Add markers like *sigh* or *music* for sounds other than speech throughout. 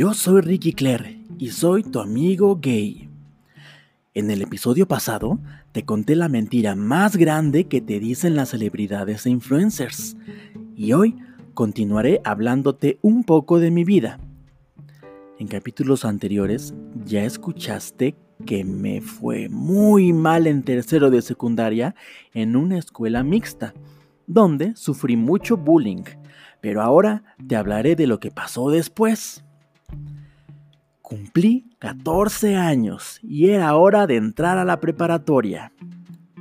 Yo soy Ricky Claire y soy tu amigo gay. En el episodio pasado te conté la mentira más grande que te dicen las celebridades e influencers y hoy continuaré hablándote un poco de mi vida. En capítulos anteriores ya escuchaste que me fue muy mal en tercero de secundaria en una escuela mixta, donde sufrí mucho bullying, pero ahora te hablaré de lo que pasó después. Cumplí 14 años y era hora de entrar a la preparatoria.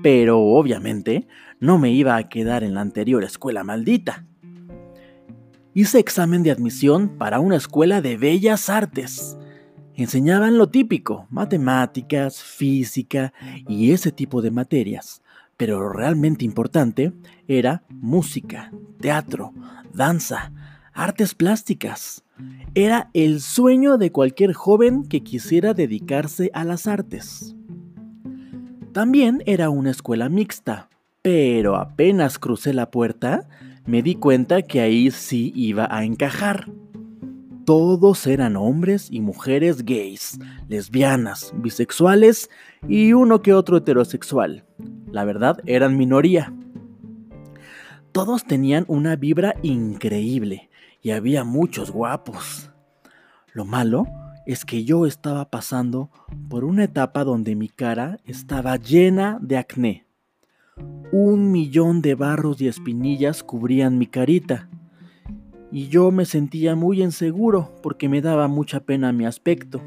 Pero obviamente no me iba a quedar en la anterior escuela maldita. Hice examen de admisión para una escuela de bellas artes. Enseñaban lo típico, matemáticas, física y ese tipo de materias. Pero lo realmente importante era música, teatro, danza, artes plásticas. Era el sueño de cualquier joven que quisiera dedicarse a las artes. También era una escuela mixta, pero apenas crucé la puerta, me di cuenta que ahí sí iba a encajar. Todos eran hombres y mujeres gays, lesbianas, bisexuales y uno que otro heterosexual. La verdad, eran minoría. Todos tenían una vibra increíble y había muchos guapos. Lo malo es que yo estaba pasando por una etapa donde mi cara estaba llena de acné. Un millón de barros y espinillas cubrían mi carita. Y yo me sentía muy inseguro porque me daba mucha pena mi aspecto.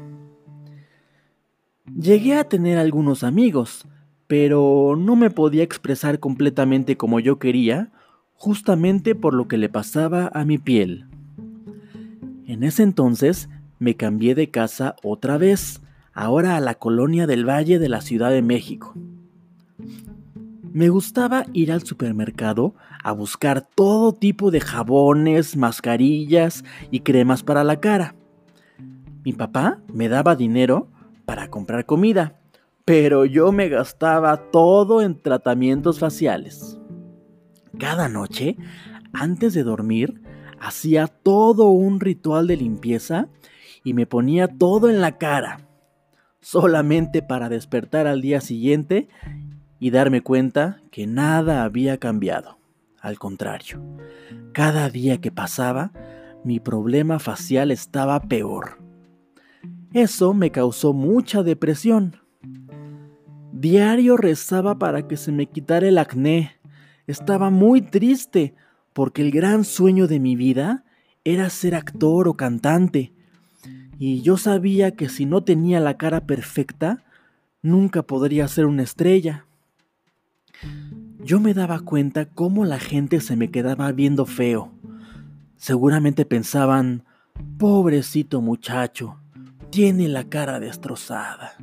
Llegué a tener algunos amigos, pero no me podía expresar completamente como yo quería justamente por lo que le pasaba a mi piel. En ese entonces me cambié de casa otra vez, ahora a la colonia del Valle de la Ciudad de México. Me gustaba ir al supermercado a buscar todo tipo de jabones, mascarillas y cremas para la cara. Mi papá me daba dinero para comprar comida, pero yo me gastaba todo en tratamientos faciales. Cada noche, antes de dormir, hacía todo un ritual de limpieza y me ponía todo en la cara, solamente para despertar al día siguiente y darme cuenta que nada había cambiado. Al contrario, cada día que pasaba, mi problema facial estaba peor. Eso me causó mucha depresión. Diario rezaba para que se me quitara el acné estaba muy triste porque el gran sueño de mi vida era ser actor o cantante. Y yo sabía que si no tenía la cara perfecta, nunca podría ser una estrella. Yo me daba cuenta cómo la gente se me quedaba viendo feo. Seguramente pensaban, pobrecito muchacho, tiene la cara destrozada.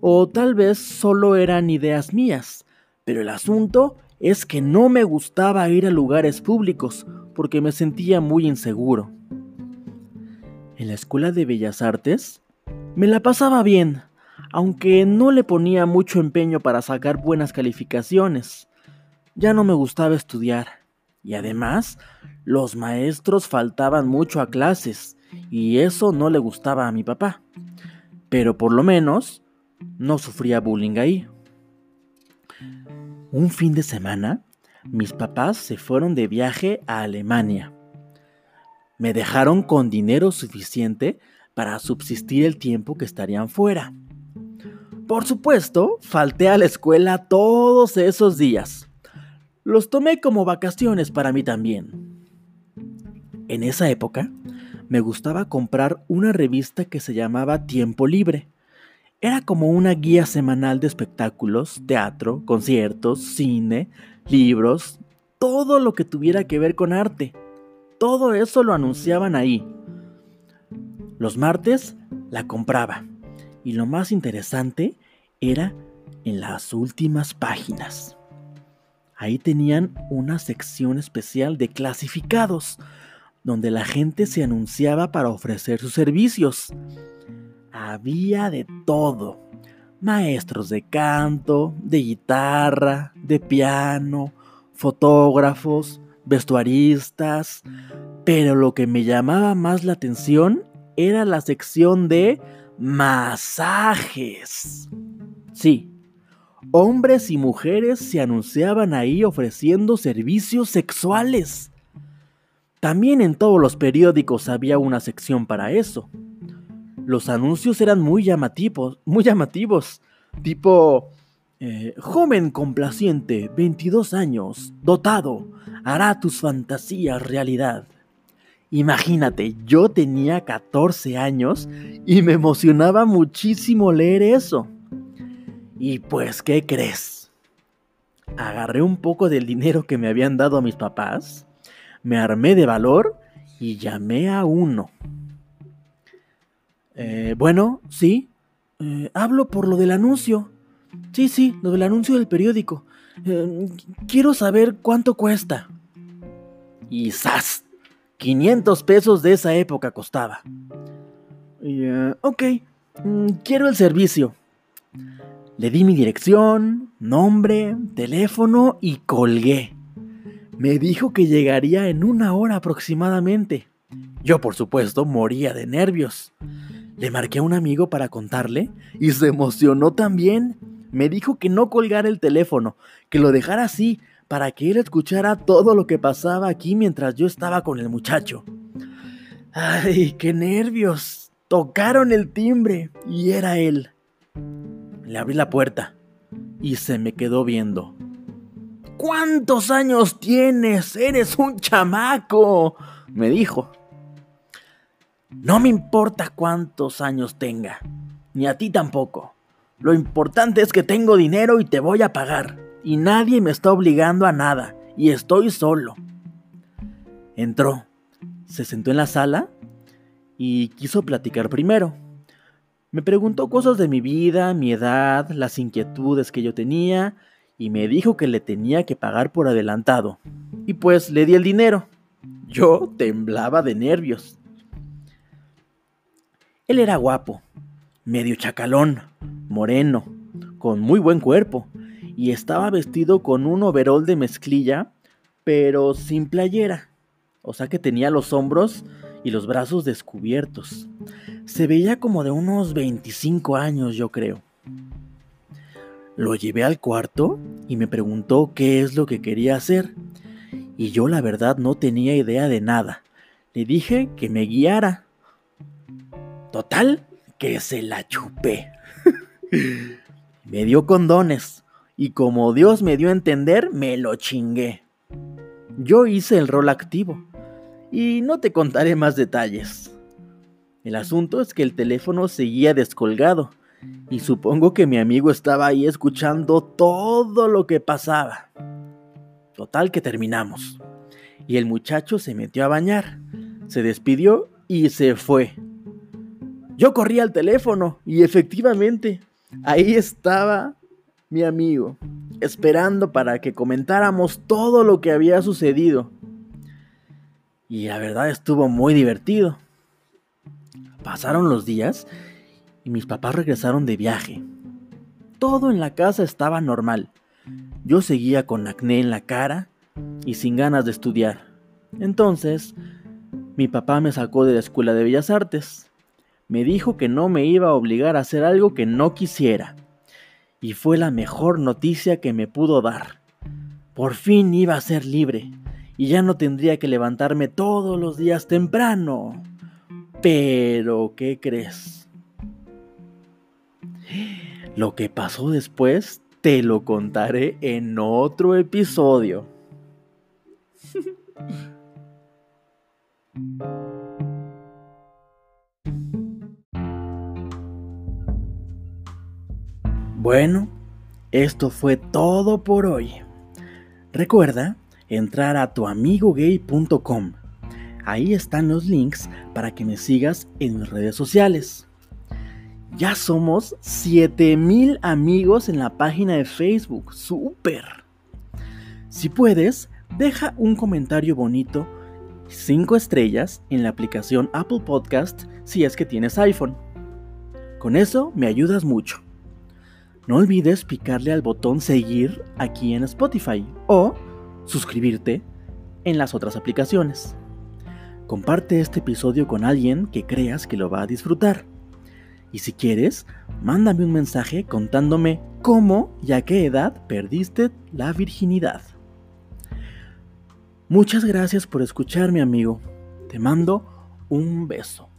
O tal vez solo eran ideas mías, pero el asunto es que no me gustaba ir a lugares públicos porque me sentía muy inseguro. En la Escuela de Bellas Artes me la pasaba bien, aunque no le ponía mucho empeño para sacar buenas calificaciones. Ya no me gustaba estudiar y además los maestros faltaban mucho a clases y eso no le gustaba a mi papá. Pero por lo menos no sufría bullying ahí. Un fin de semana, mis papás se fueron de viaje a Alemania. Me dejaron con dinero suficiente para subsistir el tiempo que estarían fuera. Por supuesto, falté a la escuela todos esos días. Los tomé como vacaciones para mí también. En esa época, me gustaba comprar una revista que se llamaba Tiempo Libre era como una guía semanal de espectáculos, teatro, conciertos, cine, libros, todo lo que tuviera que ver con arte. Todo eso lo anunciaban ahí. Los martes la compraba y lo más interesante era en las últimas páginas. Ahí tenían una sección especial de clasificados, donde la gente se anunciaba para ofrecer sus servicios había de todo. Maestros de canto, de guitarra, de piano, fotógrafos, vestuaristas, pero lo que me llamaba más la atención era la sección de masajes. Sí, hombres y mujeres se anunciaban ahí ofreciendo servicios sexuales. También en todos los periódicos había una sección para eso. Los anuncios eran muy llamativos, muy llamativos, tipo eh, joven complaciente, 22 años, dotado, hará tus fantasías realidad. Imagínate, yo tenía 14 años y me emocionaba muchísimo leer eso. Y pues, ¿qué crees? Agarré un poco del dinero que me habían dado a mis papás, me armé de valor y llamé a uno. Eh, bueno, sí, eh, hablo por lo del anuncio. Sí, sí, lo del anuncio del periódico. Eh, quiero saber cuánto cuesta. Y ¡zas! 500 pesos de esa época costaba. Uh, ok, mm, quiero el servicio. Le di mi dirección, nombre, teléfono y colgué. Me dijo que llegaría en una hora aproximadamente. Yo, por supuesto, moría de nervios. Le marqué a un amigo para contarle y se emocionó también. Me dijo que no colgara el teléfono, que lo dejara así, para que él escuchara todo lo que pasaba aquí mientras yo estaba con el muchacho. ¡Ay, qué nervios! Tocaron el timbre y era él. Le abrí la puerta y se me quedó viendo. ¿Cuántos años tienes? Eres un chamaco, me dijo. No me importa cuántos años tenga, ni a ti tampoco. Lo importante es que tengo dinero y te voy a pagar. Y nadie me está obligando a nada. Y estoy solo. Entró, se sentó en la sala y quiso platicar primero. Me preguntó cosas de mi vida, mi edad, las inquietudes que yo tenía y me dijo que le tenía que pagar por adelantado. Y pues le di el dinero. Yo temblaba de nervios. Él era guapo, medio chacalón, moreno, con muy buen cuerpo, y estaba vestido con un overol de mezclilla, pero sin playera. O sea que tenía los hombros y los brazos descubiertos. Se veía como de unos 25 años, yo creo. Lo llevé al cuarto y me preguntó qué es lo que quería hacer. Y yo la verdad no tenía idea de nada. Le dije que me guiara. Total, que se la chupé. *laughs* me dio condones y como Dios me dio a entender, me lo chingué. Yo hice el rol activo y no te contaré más detalles. El asunto es que el teléfono seguía descolgado y supongo que mi amigo estaba ahí escuchando todo lo que pasaba. Total que terminamos. Y el muchacho se metió a bañar, se despidió y se fue. Yo corrí al teléfono y efectivamente ahí estaba mi amigo, esperando para que comentáramos todo lo que había sucedido. Y la verdad estuvo muy divertido. Pasaron los días y mis papás regresaron de viaje. Todo en la casa estaba normal. Yo seguía con acné en la cara y sin ganas de estudiar. Entonces, mi papá me sacó de la Escuela de Bellas Artes me dijo que no me iba a obligar a hacer algo que no quisiera. Y fue la mejor noticia que me pudo dar. Por fin iba a ser libre y ya no tendría que levantarme todos los días temprano. Pero, ¿qué crees? Lo que pasó después te lo contaré en otro episodio. *laughs* Bueno, esto fue todo por hoy. Recuerda entrar a tuamigogay.com. Ahí están los links para que me sigas en mis redes sociales. Ya somos 7000 amigos en la página de Facebook. ¡Súper! Si puedes, deja un comentario bonito, 5 estrellas en la aplicación Apple Podcast si es que tienes iPhone. Con eso me ayudas mucho. No olvides picarle al botón seguir aquí en Spotify o suscribirte en las otras aplicaciones. Comparte este episodio con alguien que creas que lo va a disfrutar. Y si quieres, mándame un mensaje contándome cómo y a qué edad perdiste la virginidad. Muchas gracias por escucharme amigo. Te mando un beso.